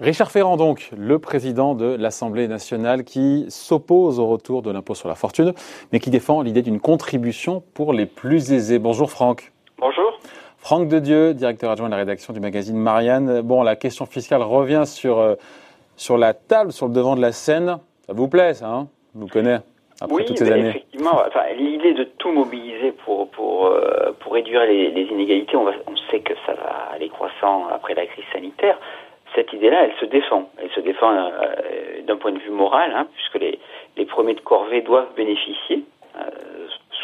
Richard Ferrand, donc, le président de l'Assemblée nationale qui s'oppose au retour de l'impôt sur la fortune, mais qui défend l'idée d'une contribution pour les plus aisés. Bonjour Franck. Bonjour. Franck Dedieu, directeur adjoint de la rédaction du magazine Marianne. Bon, la question fiscale revient sur, euh, sur la table, sur le devant de la scène. Ça vous plaît, ça hein? Vous connaissez? Après oui, toutes ces années. effectivement. Enfin, l'idée de tout mobiliser pour, pour, euh, pour réduire les, les inégalités, on, va, on sait que ça va aller croissant après la crise sanitaire cette idée-là, elle se défend. Elle se défend euh, d'un point de vue moral, hein, puisque les, les premiers de corvée doivent bénéficier, euh,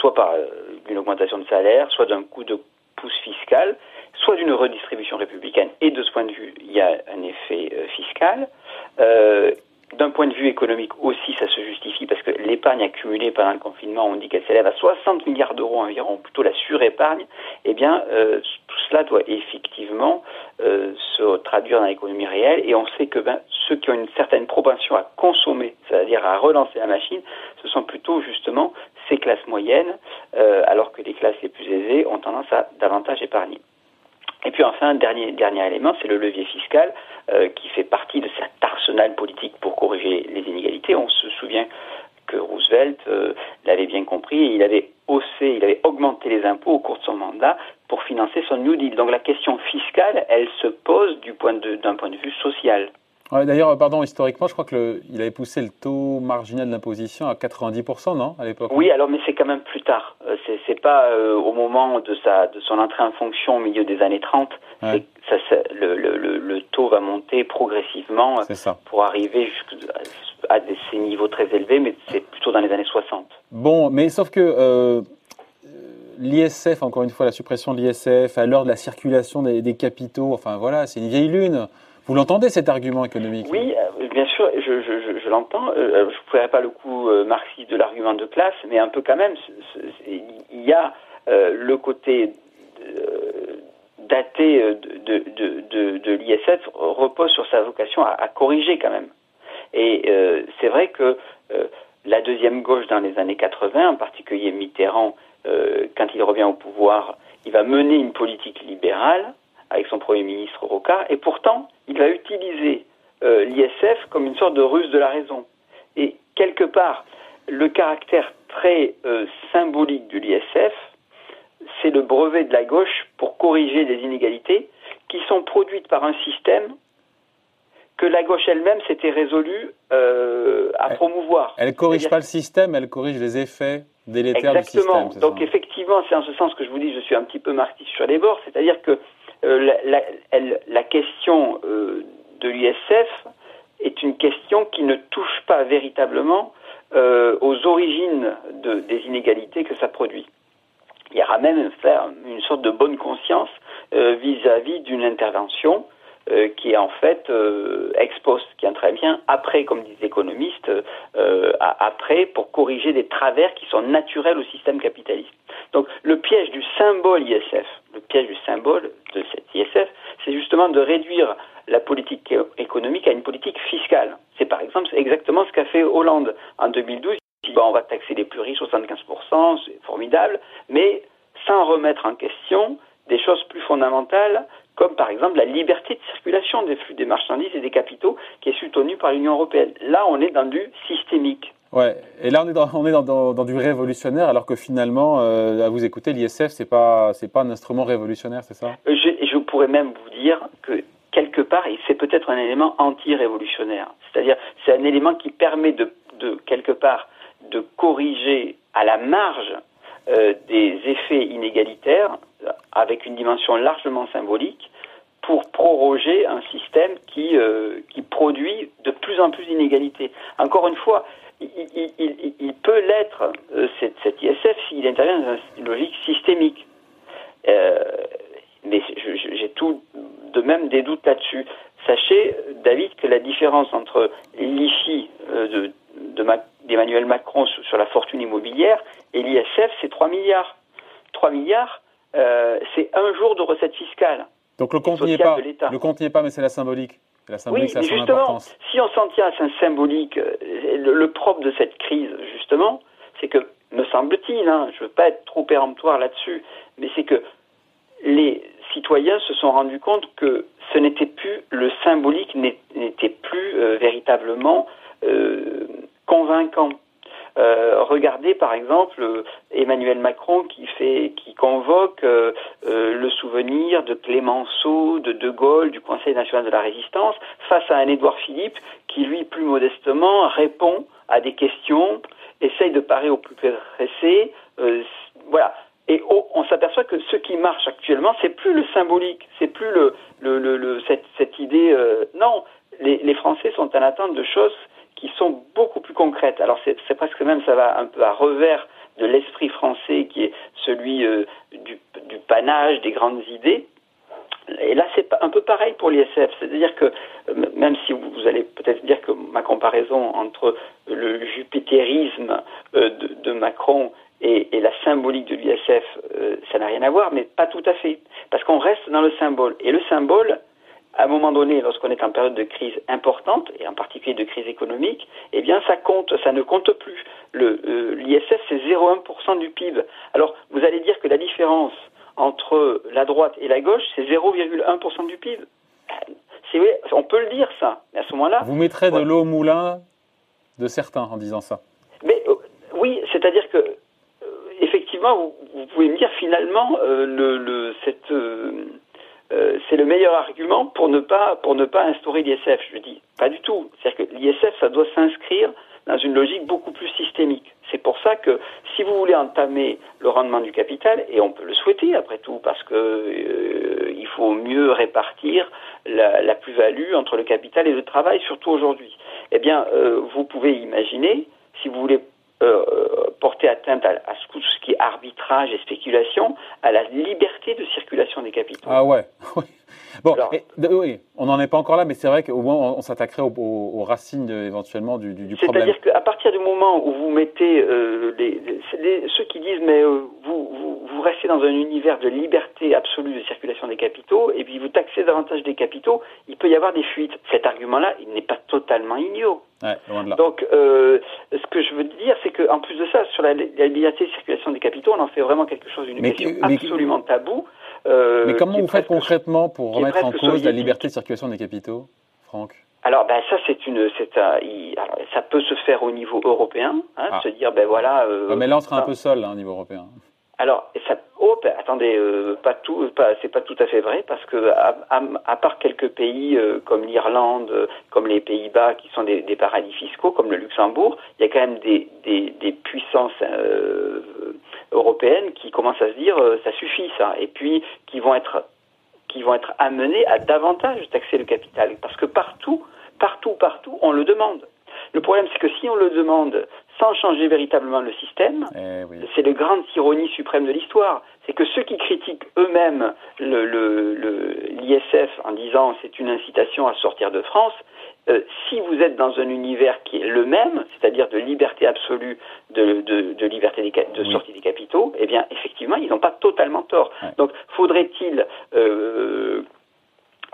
soit par euh, une augmentation de salaire, soit d'un coup de pouce fiscal, soit d'une redistribution républicaine. Et de ce point de vue, il y a un effet fiscal. D'un point de vue économique aussi, ça se justifie parce que l'épargne accumulée pendant le confinement, on dit qu'elle s'élève à 60 milliards d'euros environ, plutôt la surépargne. Eh bien, euh, tout cela doit effectivement euh, se traduire dans l'économie réelle et on sait que ben, ceux qui ont une certaine propension à consommer, c'est-à-dire à relancer la machine, ce sont plutôt justement ces classes moyennes, euh, alors que les classes les plus aisées ont tendance à davantage épargner. Et puis enfin, dernier, dernier élément, c'est le levier fiscal euh, qui fait partie de cet arsenal politique pour corriger les inégalités. On se souvient que Roosevelt euh, l'avait bien compris et il avait haussé, il avait augmenté les impôts au cours de son mandat pour financer son New Deal. Donc la question fiscale, elle se pose d'un point de vue social. D'ailleurs, pardon, historiquement, je crois qu'il avait poussé le taux marginal de l'imposition à 90%, non, à l'époque Oui, alors, mais c'est quand même plus tard. Euh, c'est pas euh, au moment de, sa, de son entrée en fonction au milieu des années 30. Ça, le, le, le, taux va monter progressivement pour arriver à ces niveaux très élevés, mais c'est plutôt dans les années 60. Bon, mais sauf que euh, l'ISF, encore une fois, la suppression de l'ISF, à l'heure de la circulation des, des capitaux, enfin voilà, c'est une vieille lune. Vous l'entendez cet argument économique Oui, euh, bien sûr, je, je, je l'entends. Euh, je ne ferai pas le coup euh, marxiste de l'argument de classe, mais un peu quand même. Il y a le côté daté de, de, de, de l'ISF repose sur sa vocation à, à corriger quand même. Et c'est vrai que la deuxième gauche dans les années 80, en particulier Mitterrand, quand il revient au pouvoir, il va mener une politique libérale avec son Premier ministre Rocard, et pourtant, il va utiliser euh, l'ISF comme une sorte de ruse de la raison. Et quelque part, le caractère très euh, symbolique de l'ISF, c'est le brevet de la gauche pour corriger des inégalités qui sont produites par un système que la gauche elle-même s'était résolue euh, à promouvoir. Elle ne corrige pas le système, elle corrige les effets délétères Exactement. du système. Donc effectivement, c'est en ce sens que je vous dis, je suis un petit peu marxiste sur les bords, c'est-à-dire que euh, la, question euh, de l'ISF est une question qui ne touche pas véritablement euh, aux origines de, des inégalités que ça produit. Il y aura même une sorte de bonne conscience vis-à-vis d'une intervention qui est en fait ex post, qui intervient après, comme disent les économistes, après pour corriger des travers qui sont naturels au système capitaliste. Donc le piège du symbole ISF, le piège du symbole de cette ISF, c'est justement de réduire la politique économique à une politique fiscale. C'est par exemple exactement ce qu'a fait Hollande en 2012. Il dit, bon, on va taxer les plus riches 75%, c'est formidable, mais sans remettre en question des choses plus fondamentales, comme par exemple la liberté de circulation des flux des marchandises et des capitaux qui est soutenue par l'Union européenne. Là, on est dans du systémique. Ouais, et là on est dans, dans, du révolutionnaire, alors que finalement, euh, à vous écouter, l'ISF c'est pas c'est pas un instrument révolutionnaire, c'est ça? Euh, je, je, pourrais même vous dire que quelque part, c'est peut-être un élément anti-révolutionnaire. C'est-à-dire, c'est un élément qui permet de, de quelque part de corriger à la marge euh, des effets inégalitaires avec une dimension largement symbolique pour proroger un système qui, qui produit de plus en plus d'inégalités. Encore une fois, il, peut l'être, euh, cet, ISF, s'il intervient dans une logique systémique. Euh, mais j'ai tout de même des doutes là-dessus. Sachez, David, que la différence entre l'IFI euh, d'Emmanuel Macron sur, la fortune immobilière et l'ISF, c'est 3 milliards. 3 milliards, c'est un jour de recette fiscale. Donc le compte n'y est pas. Le compte n'y est pas, mais c'est la symbolique oui, mais justement, si on s'en tient à un symbolique, euh, le, propre de cette crise, justement, c'est que me semble-t-il, hein, je ne veux pas être trop péremptoire là-dessus, mais c'est que les citoyens se sont rendus compte que ce n'était plus le symbolique n'était plus euh, véritablement euh, convaincant. Euh, regardez par exemple Emmanuel Macron qui fait, qui convoque le souvenir de Clémenceau, de De Gaulle, du Conseil national de la Résistance, face à un Édouard Philippe qui lui plus modestement répond à des questions, essaye de parer au plus pressé. voilà, et on s'aperçoit que ce qui marche actuellement, c'est plus le symbolique, c'est plus le, le, le, cette, cette, idée. Euh, non, les, les, Français sont en attente de choses qui sont beaucoup plus concrètes. Alors c'est presque même, ça va un peu à revers de l'esprit français qui est celui euh, du, du, panache, des grandes idées. Et là, c'est un peu pareil pour l'ISF. C'est-à-dire que, euh, même si vous, allez peut-être dire que ma comparaison entre le jupitérisme de, de Macron et, la symbolique de l'ISF, euh, ça n'a rien à voir, mais pas tout à fait. Parce qu'on reste dans le symbole. Et le symbole, à un moment donné, lorsqu'on est en période de crise importante, et en particulier de crise économique, eh bien, ça compte, ça ne compte plus. Euh, L'ISF, c'est 0,1% du PIB. Alors, vous allez dire que la différence entre la droite et la gauche, c'est 0,1% du PIB. Vrai, on peut le dire, ça. Mais à ce moment-là. Vous mettrez de l'eau au moulin de certains en disant ça. Mais euh, oui, c'est-à-dire que vous, pouvez me dire finalement euh, le, cette euh, euh, c'est le meilleur argument pour ne pas instaurer l'ISF. Je dis pas du tout. C'est-à-dire que l'ISF ça doit s'inscrire dans une logique beaucoup plus systémique. C'est pour ça que si vous voulez entamer le rendement du capital, et on peut le souhaiter après tout, parce que il faut mieux répartir la, la plus-value entre le capital et le travail, surtout aujourd'hui. Eh bien, vous pouvez imaginer, si vous voulez euh, porter atteinte à, tout ce qui est arbitrage et spéculation, à la liberté de circulation des capitaux. Ah ouais. bon, oui, on n'en est pas encore là, mais c'est vrai qu'au moins on, s'attaquerait aux, racines éventuellement du, du, problème. C'est-à-dire qu'à partir du moment où vous mettez euh, les, ceux qui disent mais euh, vous, vous, vous, restez dans un univers de liberté absolue de circulation des capitaux et puis vous taxez davantage des capitaux, il peut y avoir des fuites. Cet argument-là, il n'est pas totalement idiot. Donc, euh, ce que je veux dire, c'est qu'en plus de ça, sur la, liberté de circulation des capitaux, on en fait vraiment quelque chose d'une question absolument tabou. Euh, mais comment vous faites concrètement pour remettre en cause la liberté de circulation des capitaux, Franck? Alors, ben ça, c'est une, c'est un, alors, ça peut se faire au niveau européen, hein, ah. se dire, ben voilà. Euh, mais là, on sera un peu seul hein, au niveau européen. Alors, ça, oh, ben, attendez, euh, pas tout, pas, c'est pas tout à fait vrai parce que à, à, part quelques pays euh, comme l'Irlande, euh, comme les Pays-Bas qui sont des, des, paradis fiscaux, comme le Luxembourg, il y a quand même des, des, des puissances européennes qui commencent à se dire ça suffit ça, et puis qui vont être qui vont être amenées à davantage taxer le capital parce que partout, partout, partout, on le demande. Le problème, c'est que si on le demande sans changer véritablement le système, eh c'est la grande ironie suprême de l'histoire. C'est que ceux qui critiquent eux-mêmes l'ISF le, en disant c'est une incitation à sortir de France, euh, si vous êtes dans un univers qui est le même, c'est-à-dire de liberté absolue, de, de, liberté de sortie des capitaux, eh bien effectivement ils n'ont pas totalement tort. Donc faudrait-il euh,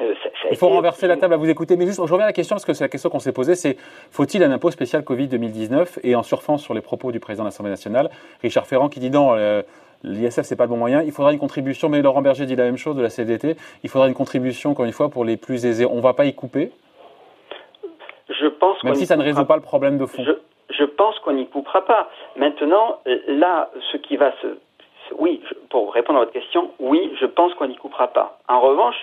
euh, il faut renverser la table à vous écouter. Mais juste, je reviens à la question, parce que c'est la question qu'on s'est posée, c'est faut-il un impôt spécial Covid 2019 Et en surfant sur les propos du président de l'Assemblée nationale, Richard Ferrand, qui dit non, euh, l'ISF, c'est pas le bon moyen, il faudra une contribution, mais Laurent Berger dit la même chose de la CDT, il faudra une contribution, encore une fois, pour les plus aisés. On ne va pas y couper? Je pense Même si ça ne résout pas le problème de fond. Je, je pense qu'on n'y coupera pas. Maintenant, là, ce qui va se... Oui, pour répondre à votre question, oui, je pense qu'on n'y coupera pas. En revanche,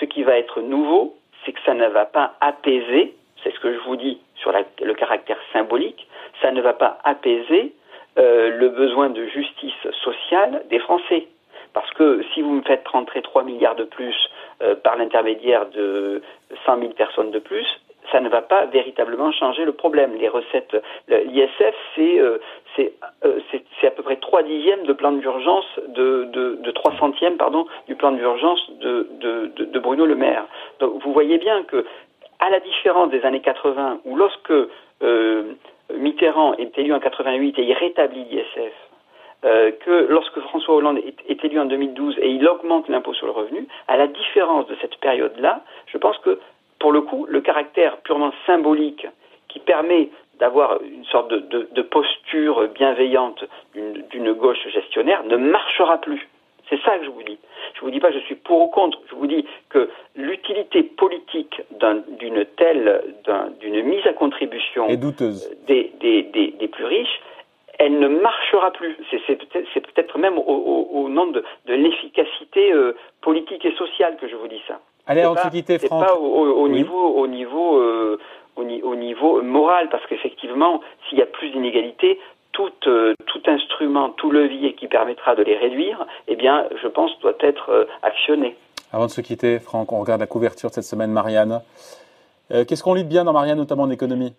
ce qui va être nouveau, c'est que ça ne va pas apaiser, c'est ce que je vous dis sur le caractère symbolique, ça ne va pas apaiser euh, le besoin de justice sociale des Français. Parce que si vous me faites rentrer 3 milliards de plus euh, par l'intermédiaire de 100 000 personnes de plus, ça ne va pas véritablement changer le problème. Les recettes, l'ISF, euh, euh, c'est c'est à peu près trois dixièmes de plan d'urgence de, de, de 3 centièmes pardon du plan d'urgence de, de, de, Bruno Le Maire. Donc vous voyez bien que à la différence des années 80 où lorsque euh, Mitterrand est élu en 88 et il rétablit l'ISF, que lorsque François Hollande est, élu en 2012 et il augmente l'impôt sur le revenu, à la différence de cette période-là, je pense que pour le coup, le caractère purement symbolique qui permet d'avoir une sorte de posture bienveillante d'une gauche gestionnaire ne marchera plus. C'est ça que je vous dis. Je ne vous dis pas je suis pour ou contre. Je vous dis que l'utilité politique d'une telle, d'une mise à contribution Des, des, plus riches, elle ne marchera plus. C'est peut-être même au, nom de, l'efficacité euh, politique et sociale que je vous dis ça. Allez, Antiquité, Franck. pas au, niveau, au niveau, euh, au, niveau moral, parce qu'effectivement, s'il y a plus d'inégalités, euh, tout, instrument, tout levier qui permettra de les réduire, eh bien, je pense, doit être euh, actionné. Avant de se quitter, Franck, on regarde la couverture de cette semaine, Marianne. Euh, qu'est-ce qu'on lit de bien dans Marianne, notamment en économie?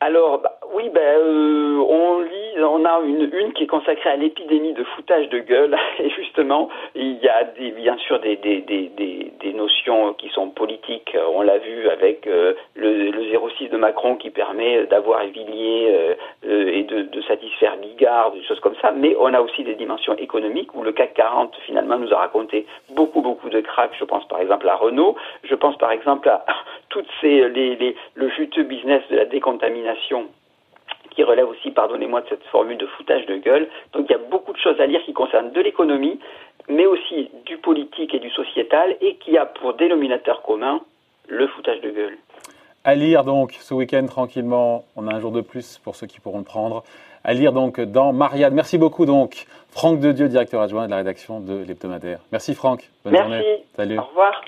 Alors, bah, oui, ben, on lit on a une, une qui est consacrée à l'épidémie de foutage de gueule. Et justement, il y a des, bien sûr des, des, des, des, notions qui sont politiques. On l'a vu avec euh, le, le 06 de Macron qui permet d'avoir Villiers euh, euh, et de, de, satisfaire Bigard, des choses comme ça. Mais on a aussi des dimensions économiques où le CAC 40 finalement nous a raconté beaucoup, beaucoup de cracks. Je pense par exemple à Renault. Je pense par exemple à toutes ces, les, les, le juteux business de la décontamination qui relève aussi, pardonnez-moi, de cette formule de foutage de gueule. Donc il y a beaucoup de choses à lire qui concernent de l'économie, mais aussi du politique et du sociétal, et qui a pour dénominateur commun le foutage de gueule. À lire donc ce week-end tranquillement, on a un jour de plus pour ceux qui pourront le prendre. À lire donc dans Marianne. Merci beaucoup donc Franck Dedieu, directeur adjoint de la rédaction de l'hebdomadaire. Merci Franck. Bonne Merci. journée. Salut. Au revoir.